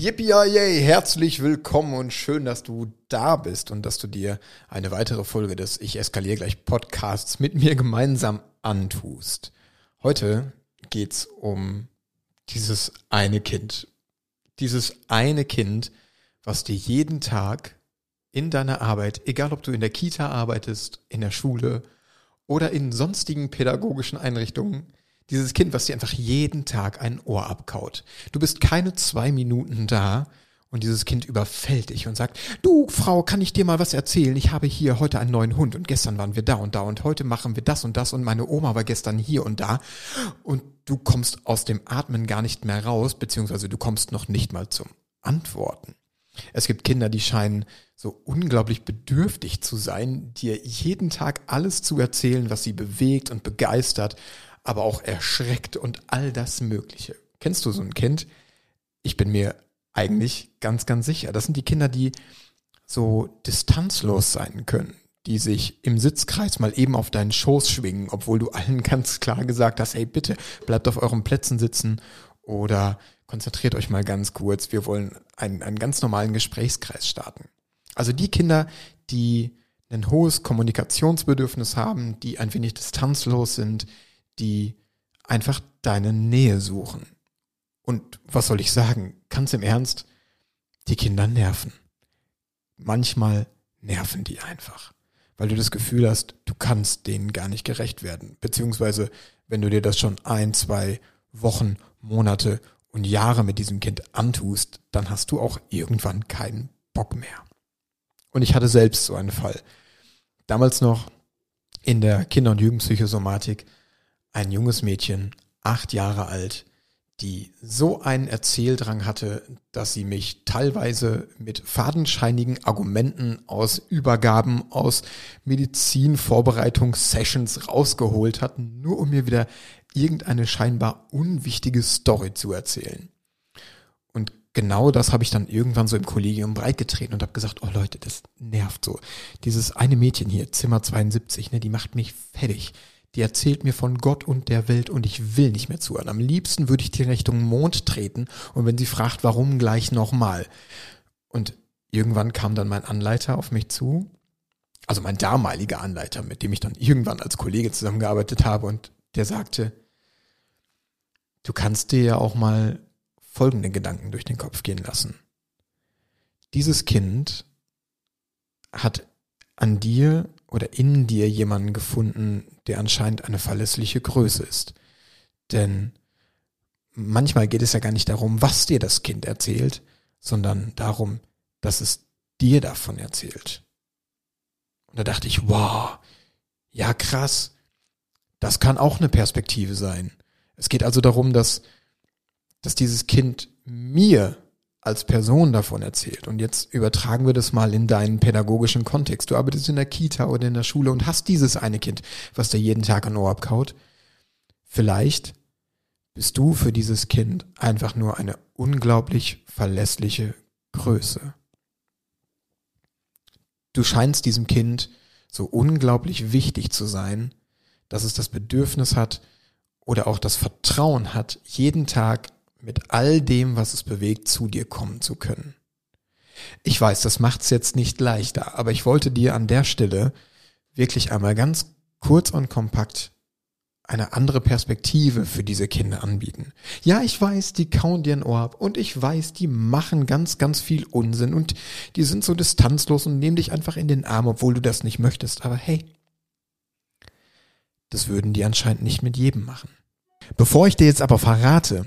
Yippie herzlich willkommen und schön, dass du da bist und dass du dir eine weitere Folge des Ich eskaliere gleich Podcasts mit mir gemeinsam antust. Heute geht's um dieses eine Kind. Dieses eine Kind, was dir jeden Tag in deiner Arbeit, egal ob du in der Kita arbeitest, in der Schule oder in sonstigen pädagogischen Einrichtungen, dieses Kind, was dir einfach jeden Tag ein Ohr abkaut. Du bist keine zwei Minuten da und dieses Kind überfällt dich und sagt, du Frau, kann ich dir mal was erzählen? Ich habe hier heute einen neuen Hund und gestern waren wir da und da und heute machen wir das und das und meine Oma war gestern hier und da und du kommst aus dem Atmen gar nicht mehr raus, beziehungsweise du kommst noch nicht mal zum Antworten. Es gibt Kinder, die scheinen so unglaublich bedürftig zu sein, dir jeden Tag alles zu erzählen, was sie bewegt und begeistert aber auch erschreckt und all das Mögliche. Kennst du so ein Kind? Ich bin mir eigentlich ganz, ganz sicher. Das sind die Kinder, die so distanzlos sein können, die sich im Sitzkreis mal eben auf deinen Schoß schwingen, obwohl du allen ganz klar gesagt hast, hey bitte, bleibt auf euren Plätzen sitzen oder konzentriert euch mal ganz kurz, wir wollen einen, einen ganz normalen Gesprächskreis starten. Also die Kinder, die ein hohes Kommunikationsbedürfnis haben, die ein wenig distanzlos sind, die einfach deine Nähe suchen. Und was soll ich sagen? Ganz im Ernst, die Kinder nerven. Manchmal nerven die einfach, weil du das Gefühl hast, du kannst denen gar nicht gerecht werden. Beziehungsweise, wenn du dir das schon ein, zwei Wochen, Monate und Jahre mit diesem Kind antust, dann hast du auch irgendwann keinen Bock mehr. Und ich hatte selbst so einen Fall. Damals noch in der Kinder- und Jugendpsychosomatik ein junges Mädchen, acht Jahre alt, die so einen Erzähldrang hatte, dass sie mich teilweise mit fadenscheinigen Argumenten aus Übergaben, aus Medizinvorbereitungssessions rausgeholt hat, nur um mir wieder irgendeine scheinbar unwichtige Story zu erzählen. Und genau das habe ich dann irgendwann so im Kollegium breitgetreten und habe gesagt, oh Leute, das nervt so. Dieses eine Mädchen hier, Zimmer 72, ne, die macht mich fertig die erzählt mir von Gott und der Welt und ich will nicht mehr zuhören. Am liebsten würde ich die Richtung Mond treten und wenn sie fragt, warum gleich nochmal. Und irgendwann kam dann mein Anleiter auf mich zu, also mein damaliger Anleiter, mit dem ich dann irgendwann als Kollege zusammengearbeitet habe und der sagte, du kannst dir ja auch mal folgende Gedanken durch den Kopf gehen lassen. Dieses Kind hat an dir oder in dir jemanden gefunden, der anscheinend eine verlässliche Größe ist. Denn manchmal geht es ja gar nicht darum, was dir das Kind erzählt, sondern darum, dass es dir davon erzählt. Und da dachte ich, wow, ja krass, das kann auch eine Perspektive sein. Es geht also darum, dass, dass dieses Kind mir als Person davon erzählt. Und jetzt übertragen wir das mal in deinen pädagogischen Kontext. Du arbeitest in der Kita oder in der Schule und hast dieses eine Kind, was dir jeden Tag an Ohr abkaut. Vielleicht bist du für dieses Kind einfach nur eine unglaublich verlässliche Größe. Du scheinst diesem Kind so unglaublich wichtig zu sein, dass es das Bedürfnis hat oder auch das Vertrauen hat, jeden Tag mit all dem, was es bewegt, zu dir kommen zu können. Ich weiß, das macht's jetzt nicht leichter, aber ich wollte dir an der Stelle wirklich einmal ganz kurz und kompakt eine andere Perspektive für diese Kinder anbieten. Ja, ich weiß, die kauen dir ein Ohr ab und ich weiß, die machen ganz, ganz viel Unsinn und die sind so distanzlos und nehmen dich einfach in den Arm, obwohl du das nicht möchtest. Aber hey, das würden die anscheinend nicht mit jedem machen. Bevor ich dir jetzt aber verrate,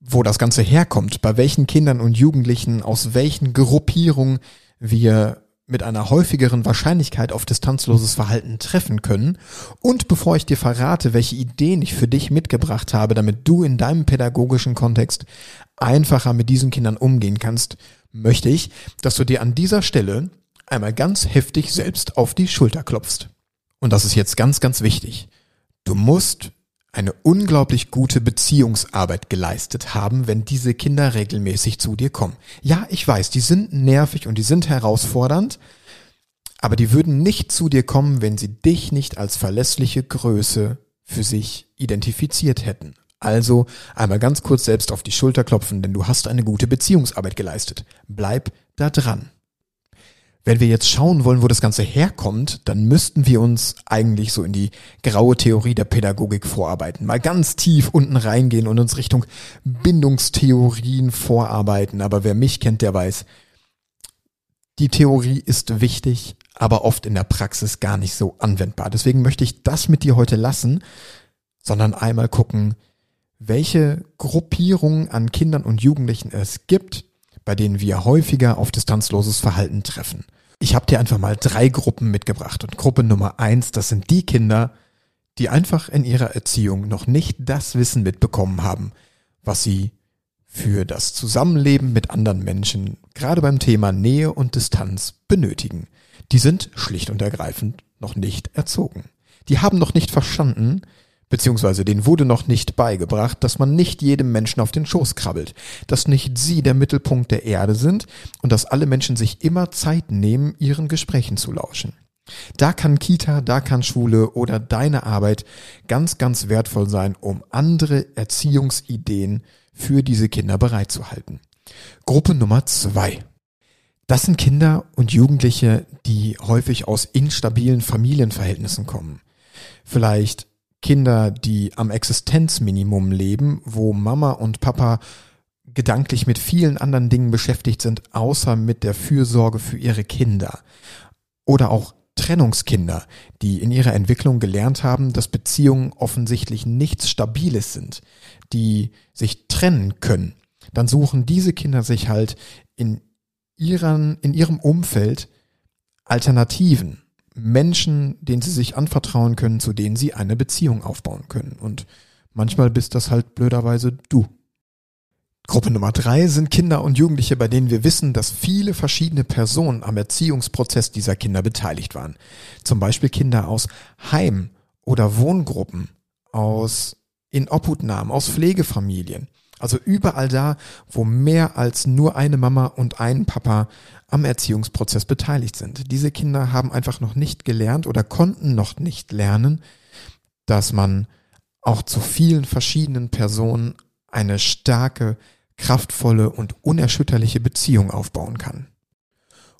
wo das Ganze herkommt, bei welchen Kindern und Jugendlichen, aus welchen Gruppierungen wir mit einer häufigeren Wahrscheinlichkeit auf distanzloses Verhalten treffen können. Und bevor ich dir verrate, welche Ideen ich für dich mitgebracht habe, damit du in deinem pädagogischen Kontext einfacher mit diesen Kindern umgehen kannst, möchte ich, dass du dir an dieser Stelle einmal ganz heftig selbst auf die Schulter klopfst. und das ist jetzt ganz, ganz wichtig, du musst eine unglaublich gute Beziehungsarbeit geleistet haben, wenn diese Kinder regelmäßig zu dir kommen. Ja, ich weiß, die sind nervig und die sind herausfordernd, aber die würden nicht zu dir kommen, wenn sie dich nicht als verlässliche Größe für sich identifiziert hätten. Also einmal ganz kurz selbst auf die Schulter klopfen, denn du hast eine gute Beziehungsarbeit geleistet. Bleib da dran. Wenn wir jetzt schauen wollen, wo das Ganze herkommt, dann müssten wir uns eigentlich so in die graue Theorie der Pädagogik vorarbeiten. Mal ganz tief unten reingehen und uns Richtung Bindungstheorien vorarbeiten. Aber wer mich kennt, der weiß, die Theorie ist wichtig, aber oft in der Praxis gar nicht so anwendbar. Deswegen möchte ich das mit dir heute lassen, sondern einmal gucken, welche Gruppierungen an Kindern und Jugendlichen es gibt, bei denen wir häufiger auf distanzloses Verhalten treffen. Ich habe dir einfach mal drei Gruppen mitgebracht. Und Gruppe Nummer eins, das sind die Kinder, die einfach in ihrer Erziehung noch nicht das Wissen mitbekommen haben, was sie für das Zusammenleben mit anderen Menschen, gerade beim Thema Nähe und Distanz, benötigen. Die sind schlicht und ergreifend noch nicht erzogen. Die haben noch nicht verstanden, beziehungsweise denen wurde noch nicht beigebracht, dass man nicht jedem Menschen auf den Schoß krabbelt, dass nicht sie der Mittelpunkt der Erde sind und dass alle Menschen sich immer Zeit nehmen, ihren Gesprächen zu lauschen. Da kann Kita, da kann Schule oder deine Arbeit ganz, ganz wertvoll sein, um andere Erziehungsideen für diese Kinder bereitzuhalten. Gruppe Nummer zwei. Das sind Kinder und Jugendliche, die häufig aus instabilen Familienverhältnissen kommen. Vielleicht Kinder, die am Existenzminimum leben, wo Mama und Papa gedanklich mit vielen anderen Dingen beschäftigt sind, außer mit der Fürsorge für ihre Kinder. Oder auch Trennungskinder, die in ihrer Entwicklung gelernt haben, dass Beziehungen offensichtlich nichts Stabiles sind, die sich trennen können. Dann suchen diese Kinder sich halt in, ihren, in ihrem Umfeld Alternativen. Menschen, denen sie sich anvertrauen können, zu denen sie eine Beziehung aufbauen können. Und manchmal bist das halt blöderweise du. Gruppe Nummer drei sind Kinder und Jugendliche, bei denen wir wissen, dass viele verschiedene Personen am Erziehungsprozess dieser Kinder beteiligt waren. Zum Beispiel Kinder aus Heim- oder Wohngruppen, aus Inobhutnahmen, aus Pflegefamilien. Also überall da, wo mehr als nur eine Mama und ein Papa am Erziehungsprozess beteiligt sind. Diese Kinder haben einfach noch nicht gelernt oder konnten noch nicht lernen, dass man auch zu vielen verschiedenen Personen eine starke, kraftvolle und unerschütterliche Beziehung aufbauen kann.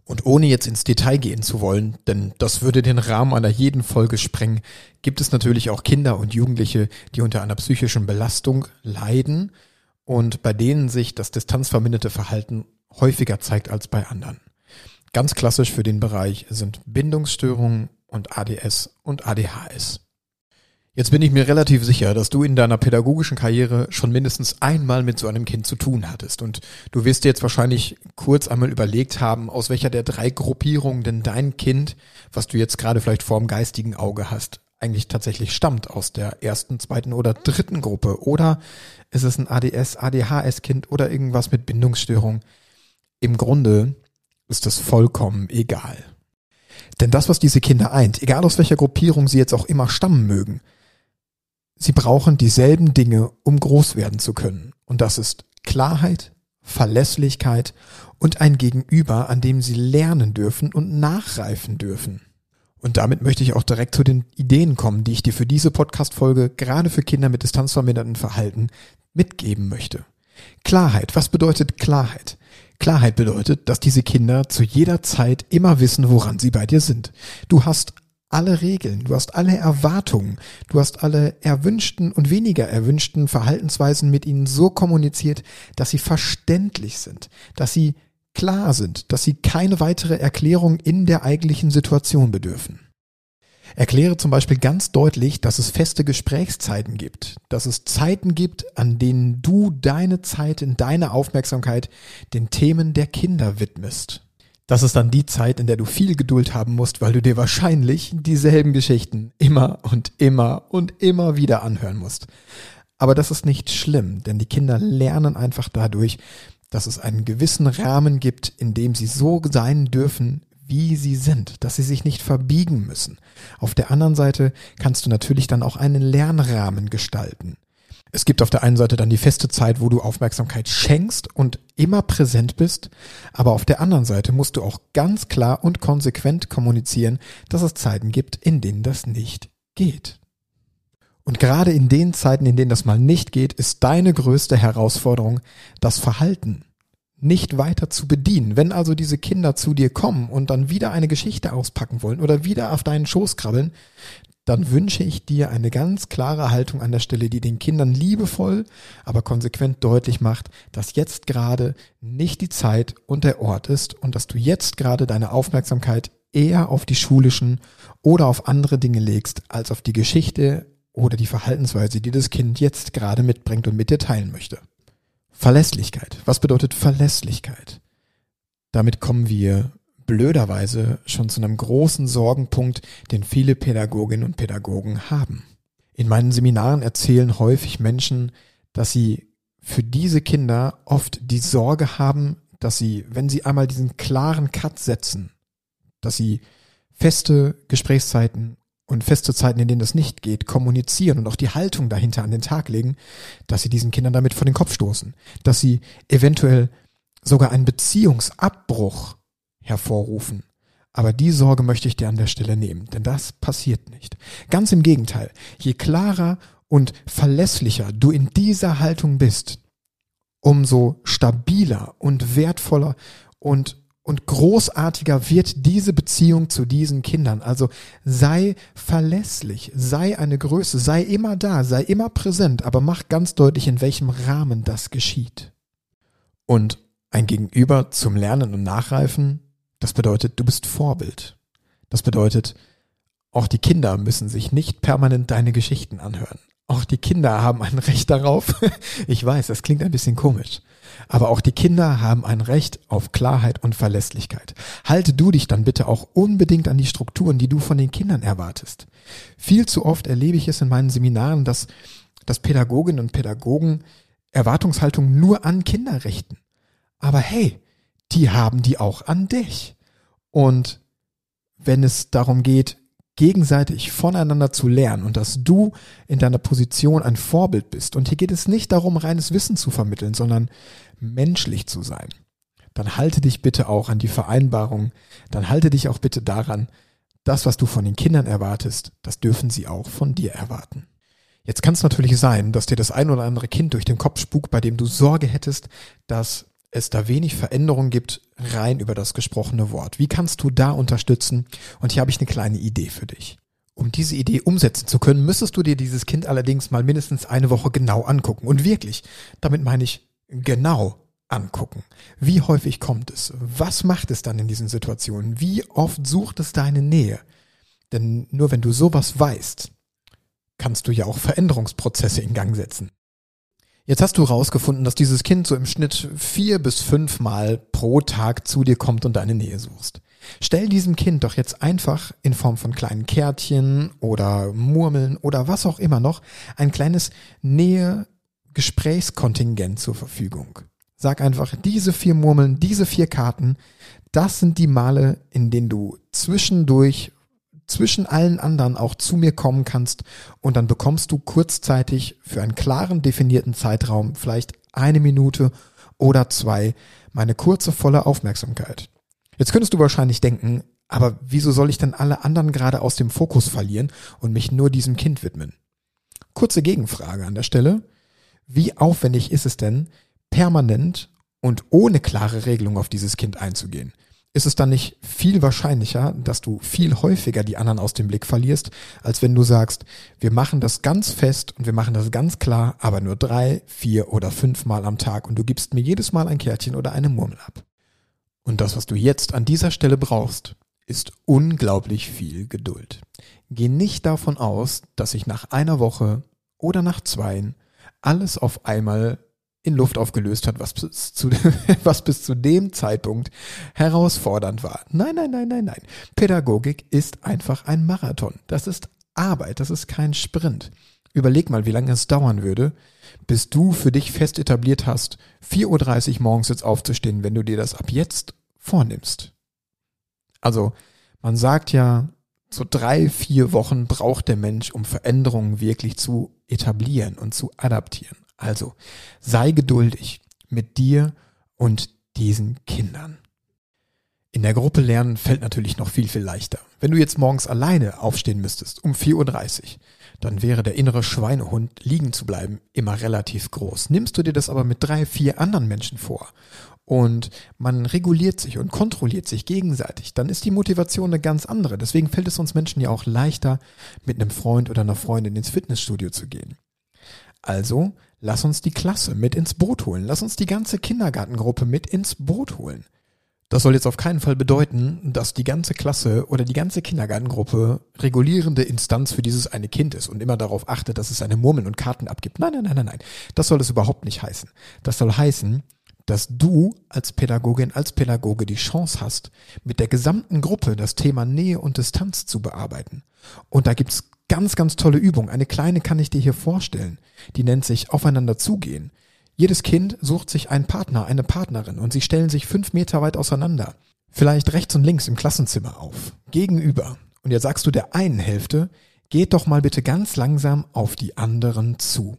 Und ohne jetzt ins Detail gehen zu wollen, denn das würde den Rahmen einer jeden Folge sprengen, gibt es natürlich auch Kinder und Jugendliche, die unter einer psychischen Belastung leiden, und bei denen sich das distanzverminderte Verhalten häufiger zeigt als bei anderen. Ganz klassisch für den Bereich sind Bindungsstörungen und ADS und ADHS. Jetzt bin ich mir relativ sicher, dass du in deiner pädagogischen Karriere schon mindestens einmal mit so einem Kind zu tun hattest. Und du wirst dir jetzt wahrscheinlich kurz einmal überlegt haben, aus welcher der drei Gruppierungen denn dein Kind, was du jetzt gerade vielleicht vorm geistigen Auge hast, eigentlich tatsächlich stammt aus der ersten, zweiten oder dritten Gruppe. Oder ist es ein ADS, ADHS-Kind oder irgendwas mit Bindungsstörung? Im Grunde ist es vollkommen egal. Denn das, was diese Kinder eint, egal aus welcher Gruppierung sie jetzt auch immer stammen mögen, sie brauchen dieselben Dinge, um groß werden zu können. Und das ist Klarheit, Verlässlichkeit und ein Gegenüber, an dem sie lernen dürfen und nachreifen dürfen. Und damit möchte ich auch direkt zu den Ideen kommen, die ich dir für diese Podcast-Folge gerade für Kinder mit distanzverminderten Verhalten mitgeben möchte. Klarheit. Was bedeutet Klarheit? Klarheit bedeutet, dass diese Kinder zu jeder Zeit immer wissen, woran sie bei dir sind. Du hast alle Regeln, du hast alle Erwartungen, du hast alle erwünschten und weniger erwünschten Verhaltensweisen mit ihnen so kommuniziert, dass sie verständlich sind, dass sie klar sind, dass sie keine weitere Erklärung in der eigentlichen Situation bedürfen. Erkläre zum Beispiel ganz deutlich, dass es feste Gesprächszeiten gibt, dass es Zeiten gibt, an denen du deine Zeit in deine Aufmerksamkeit den Themen der Kinder widmest. Das ist dann die Zeit, in der du viel Geduld haben musst, weil du dir wahrscheinlich dieselben Geschichten immer und immer und immer wieder anhören musst. Aber das ist nicht schlimm, denn die Kinder lernen einfach dadurch, dass es einen gewissen Rahmen gibt, in dem sie so sein dürfen, wie sie sind, dass sie sich nicht verbiegen müssen. Auf der anderen Seite kannst du natürlich dann auch einen Lernrahmen gestalten. Es gibt auf der einen Seite dann die feste Zeit, wo du Aufmerksamkeit schenkst und immer präsent bist, aber auf der anderen Seite musst du auch ganz klar und konsequent kommunizieren, dass es Zeiten gibt, in denen das nicht geht. Und gerade in den Zeiten, in denen das mal nicht geht, ist deine größte Herausforderung das Verhalten nicht weiter zu bedienen. Wenn also diese Kinder zu dir kommen und dann wieder eine Geschichte auspacken wollen oder wieder auf deinen Schoß krabbeln, dann wünsche ich dir eine ganz klare Haltung an der Stelle, die den Kindern liebevoll, aber konsequent deutlich macht, dass jetzt gerade nicht die Zeit und der Ort ist und dass du jetzt gerade deine Aufmerksamkeit eher auf die schulischen oder auf andere Dinge legst, als auf die Geschichte oder die Verhaltensweise, die das Kind jetzt gerade mitbringt und mit dir teilen möchte. Verlässlichkeit. Was bedeutet Verlässlichkeit? Damit kommen wir blöderweise schon zu einem großen Sorgenpunkt, den viele Pädagoginnen und Pädagogen haben. In meinen Seminaren erzählen häufig Menschen, dass sie für diese Kinder oft die Sorge haben, dass sie, wenn sie einmal diesen klaren Cut setzen, dass sie feste Gesprächszeiten und feste Zeiten, in denen das nicht geht, kommunizieren und auch die Haltung dahinter an den Tag legen, dass sie diesen Kindern damit vor den Kopf stoßen, dass sie eventuell sogar einen Beziehungsabbruch hervorrufen. Aber die Sorge möchte ich dir an der Stelle nehmen, denn das passiert nicht. Ganz im Gegenteil, je klarer und verlässlicher du in dieser Haltung bist, umso stabiler und wertvoller und und großartiger wird diese Beziehung zu diesen Kindern. Also sei verlässlich, sei eine Größe, sei immer da, sei immer präsent, aber mach ganz deutlich, in welchem Rahmen das geschieht. Und ein Gegenüber zum Lernen und Nachreifen das bedeutet, du bist Vorbild. Das bedeutet, auch die Kinder müssen sich nicht permanent deine Geschichten anhören. Auch die Kinder haben ein Recht darauf. Ich weiß, das klingt ein bisschen komisch. Aber auch die Kinder haben ein Recht auf Klarheit und Verlässlichkeit. Halte du dich dann bitte auch unbedingt an die Strukturen, die du von den Kindern erwartest. Viel zu oft erlebe ich es in meinen Seminaren, dass, dass Pädagoginnen und Pädagogen Erwartungshaltung nur an Kinder richten. Aber hey, die haben die auch an dich. Und wenn es darum geht, gegenseitig voneinander zu lernen und dass du in deiner Position ein Vorbild bist. Und hier geht es nicht darum, reines Wissen zu vermitteln, sondern menschlich zu sein. Dann halte dich bitte auch an die Vereinbarung. Dann halte dich auch bitte daran, das, was du von den Kindern erwartest, das dürfen sie auch von dir erwarten. Jetzt kann es natürlich sein, dass dir das ein oder andere Kind durch den Kopf spukt, bei dem du Sorge hättest, dass es da wenig Veränderung gibt, rein über das gesprochene Wort. Wie kannst du da unterstützen? Und hier habe ich eine kleine Idee für dich. Um diese Idee umsetzen zu können, müsstest du dir dieses Kind allerdings mal mindestens eine Woche genau angucken. Und wirklich, damit meine ich genau angucken. Wie häufig kommt es? Was macht es dann in diesen Situationen? Wie oft sucht es deine Nähe? Denn nur wenn du sowas weißt, kannst du ja auch Veränderungsprozesse in Gang setzen. Jetzt hast du rausgefunden, dass dieses Kind so im Schnitt vier bis fünf Mal pro Tag zu dir kommt und deine Nähe suchst. Stell diesem Kind doch jetzt einfach in Form von kleinen Kärtchen oder Murmeln oder was auch immer noch ein kleines Nähe-Gesprächskontingent zur Verfügung. Sag einfach, diese vier Murmeln, diese vier Karten, das sind die Male, in denen du zwischendurch zwischen allen anderen auch zu mir kommen kannst und dann bekommst du kurzzeitig für einen klaren definierten Zeitraum, vielleicht eine Minute oder zwei, meine kurze volle Aufmerksamkeit. Jetzt könntest du wahrscheinlich denken, aber wieso soll ich denn alle anderen gerade aus dem Fokus verlieren und mich nur diesem Kind widmen? Kurze Gegenfrage an der Stelle. Wie aufwendig ist es denn, permanent und ohne klare Regelung auf dieses Kind einzugehen? Ist es dann nicht viel wahrscheinlicher, dass du viel häufiger die anderen aus dem Blick verlierst, als wenn du sagst, wir machen das ganz fest und wir machen das ganz klar, aber nur drei, vier oder fünf Mal am Tag und du gibst mir jedes Mal ein Kärtchen oder eine Murmel ab. Und das, was du jetzt an dieser Stelle brauchst, ist unglaublich viel Geduld. Geh nicht davon aus, dass sich nach einer Woche oder nach zweien alles auf einmal in Luft aufgelöst hat, was bis, zu, was bis zu dem Zeitpunkt herausfordernd war. Nein, nein, nein, nein, nein. Pädagogik ist einfach ein Marathon. Das ist Arbeit, das ist kein Sprint. Überleg mal, wie lange es dauern würde, bis du für dich fest etabliert hast, 4.30 Uhr morgens jetzt aufzustehen, wenn du dir das ab jetzt vornimmst. Also man sagt ja, so drei, vier Wochen braucht der Mensch, um Veränderungen wirklich zu etablieren und zu adaptieren. Also sei geduldig mit dir und diesen Kindern. In der Gruppe lernen fällt natürlich noch viel, viel leichter. Wenn du jetzt morgens alleine aufstehen müsstest, um 4.30 Uhr, dann wäre der innere Schweinehund, liegen zu bleiben, immer relativ groß. Nimmst du dir das aber mit drei, vier anderen Menschen vor und man reguliert sich und kontrolliert sich gegenseitig, dann ist die Motivation eine ganz andere. Deswegen fällt es uns Menschen ja auch leichter, mit einem Freund oder einer Freundin ins Fitnessstudio zu gehen. Also lass uns die Klasse mit ins Boot holen. Lass uns die ganze Kindergartengruppe mit ins Boot holen. Das soll jetzt auf keinen Fall bedeuten, dass die ganze Klasse oder die ganze Kindergartengruppe regulierende Instanz für dieses eine Kind ist und immer darauf achtet, dass es seine Murmeln und Karten abgibt. Nein, nein, nein, nein, nein. Das soll es überhaupt nicht heißen. Das soll heißen, dass du als Pädagogin, als Pädagoge die Chance hast, mit der gesamten Gruppe das Thema Nähe und Distanz zu bearbeiten. Und da gibt's ganz, ganz tolle Übungen. Eine kleine kann ich dir hier vorstellen. Die nennt sich Aufeinander zugehen. Jedes Kind sucht sich einen Partner, eine Partnerin und sie stellen sich fünf Meter weit auseinander. Vielleicht rechts und links im Klassenzimmer auf. Gegenüber. Und jetzt sagst du der einen Hälfte, geht doch mal bitte ganz langsam auf die anderen zu.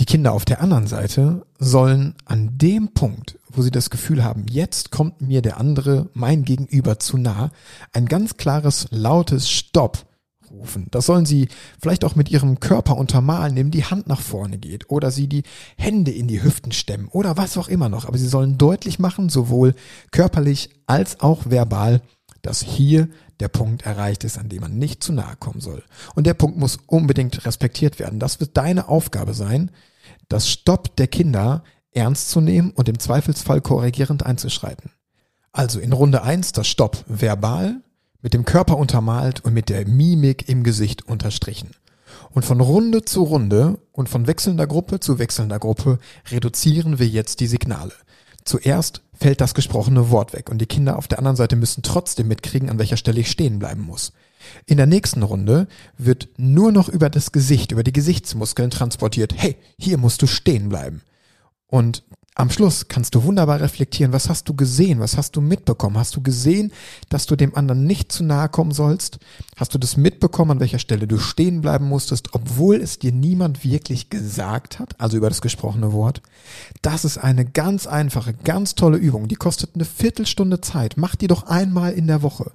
Die Kinder auf der anderen Seite sollen an dem Punkt, wo sie das Gefühl haben, jetzt kommt mir der andere, mein Gegenüber zu nah, ein ganz klares, lautes Stopp rufen. Das sollen sie vielleicht auch mit ihrem Körper untermalen, indem die Hand nach vorne geht oder sie die Hände in die Hüften stemmen oder was auch immer noch. Aber sie sollen deutlich machen, sowohl körperlich als auch verbal, dass hier der Punkt erreicht ist, an dem man nicht zu nahe kommen soll. Und der Punkt muss unbedingt respektiert werden. Das wird deine Aufgabe sein, das Stopp der Kinder ernst zu nehmen und im Zweifelsfall korrigierend einzuschreiten. Also in Runde eins das Stopp verbal, mit dem Körper untermalt und mit der Mimik im Gesicht unterstrichen. Und von Runde zu Runde und von wechselnder Gruppe zu wechselnder Gruppe reduzieren wir jetzt die Signale. Zuerst fällt das gesprochene Wort weg und die Kinder auf der anderen Seite müssen trotzdem mitkriegen, an welcher Stelle ich stehen bleiben muss. In der nächsten Runde wird nur noch über das Gesicht, über die Gesichtsmuskeln transportiert, hey, hier musst du stehen bleiben. Und am Schluss kannst du wunderbar reflektieren, was hast du gesehen, was hast du mitbekommen? Hast du gesehen, dass du dem anderen nicht zu nahe kommen sollst? Hast du das mitbekommen, an welcher Stelle du stehen bleiben musstest, obwohl es dir niemand wirklich gesagt hat, also über das gesprochene Wort? Das ist eine ganz einfache, ganz tolle Übung, die kostet eine Viertelstunde Zeit. Mach die doch einmal in der Woche.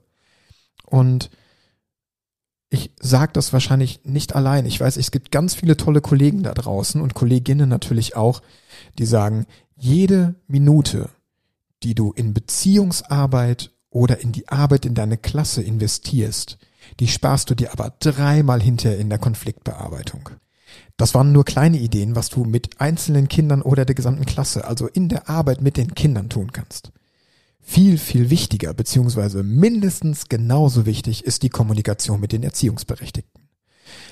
Und ich sage das wahrscheinlich nicht allein. Ich weiß, es gibt ganz viele tolle Kollegen da draußen und Kolleginnen natürlich auch, die sagen, jede Minute, die du in Beziehungsarbeit oder in die Arbeit in deine Klasse investierst, die sparst du dir aber dreimal hinterher in der Konfliktbearbeitung. Das waren nur kleine Ideen, was du mit einzelnen Kindern oder der gesamten Klasse, also in der Arbeit mit den Kindern tun kannst. Viel, viel wichtiger, beziehungsweise mindestens genauso wichtig ist die Kommunikation mit den Erziehungsberechtigten.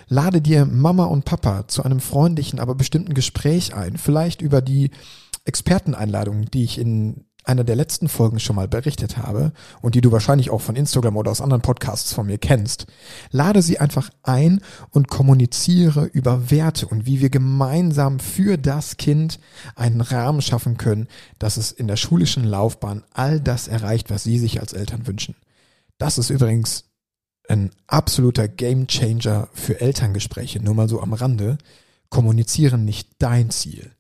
Lade dir Mama und Papa zu einem freundlichen, aber bestimmten Gespräch ein, vielleicht über die Experteneinladung, die ich in einer der letzten Folgen schon mal berichtet habe und die du wahrscheinlich auch von Instagram oder aus anderen Podcasts von mir kennst, lade sie einfach ein und kommuniziere über Werte und wie wir gemeinsam für das Kind einen Rahmen schaffen können, dass es in der schulischen Laufbahn all das erreicht, was sie sich als Eltern wünschen. Das ist übrigens ein absoluter Gamechanger für Elterngespräche, nur mal so am Rande. Kommunizieren nicht dein Ziel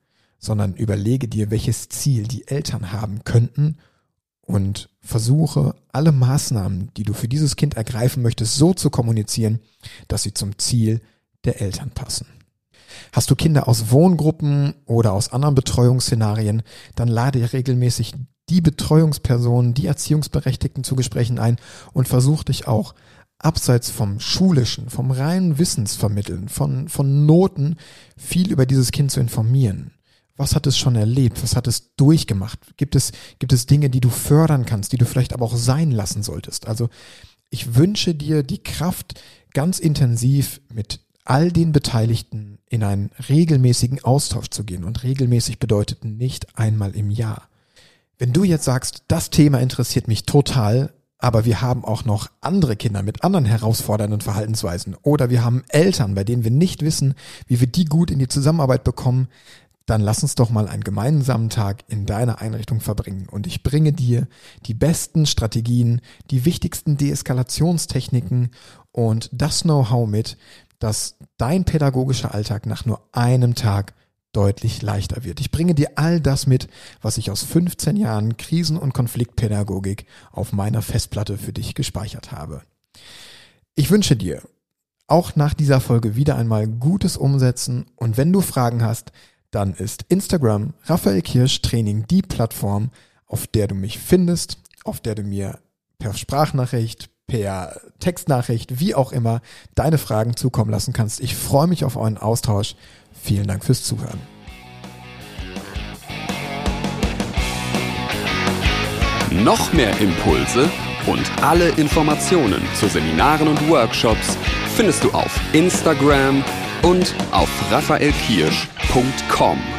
sondern überlege dir, welches Ziel die Eltern haben könnten und versuche alle Maßnahmen, die du für dieses Kind ergreifen möchtest, so zu kommunizieren, dass sie zum Ziel der Eltern passen. Hast du Kinder aus Wohngruppen oder aus anderen Betreuungsszenarien, dann lade regelmäßig die Betreuungspersonen, die Erziehungsberechtigten zu Gesprächen ein und versuch dich auch abseits vom schulischen, vom reinen Wissensvermitteln, von, von Noten viel über dieses Kind zu informieren. Was hat es schon erlebt? Was hat es durchgemacht? Gibt es, gibt es Dinge, die du fördern kannst, die du vielleicht aber auch sein lassen solltest? Also ich wünsche dir die Kraft, ganz intensiv mit all den Beteiligten in einen regelmäßigen Austausch zu gehen. Und regelmäßig bedeutet nicht einmal im Jahr. Wenn du jetzt sagst, das Thema interessiert mich total, aber wir haben auch noch andere Kinder mit anderen herausfordernden Verhaltensweisen oder wir haben Eltern, bei denen wir nicht wissen, wie wir die gut in die Zusammenarbeit bekommen, dann lass uns doch mal einen gemeinsamen Tag in deiner Einrichtung verbringen und ich bringe dir die besten Strategien, die wichtigsten Deeskalationstechniken und das Know-how mit, dass dein pädagogischer Alltag nach nur einem Tag deutlich leichter wird. Ich bringe dir all das mit, was ich aus 15 Jahren Krisen- und Konfliktpädagogik auf meiner Festplatte für dich gespeichert habe. Ich wünsche dir auch nach dieser Folge wieder einmal gutes Umsetzen und wenn du Fragen hast, dann ist Instagram Raphael Kirsch Training die Plattform, auf der du mich findest, auf der du mir per Sprachnachricht, per Textnachricht, wie auch immer, deine Fragen zukommen lassen kannst. Ich freue mich auf euren Austausch. Vielen Dank fürs Zuhören. Noch mehr Impulse und alle Informationen zu Seminaren und Workshops findest du auf Instagram und auf raphaelkirsch.com.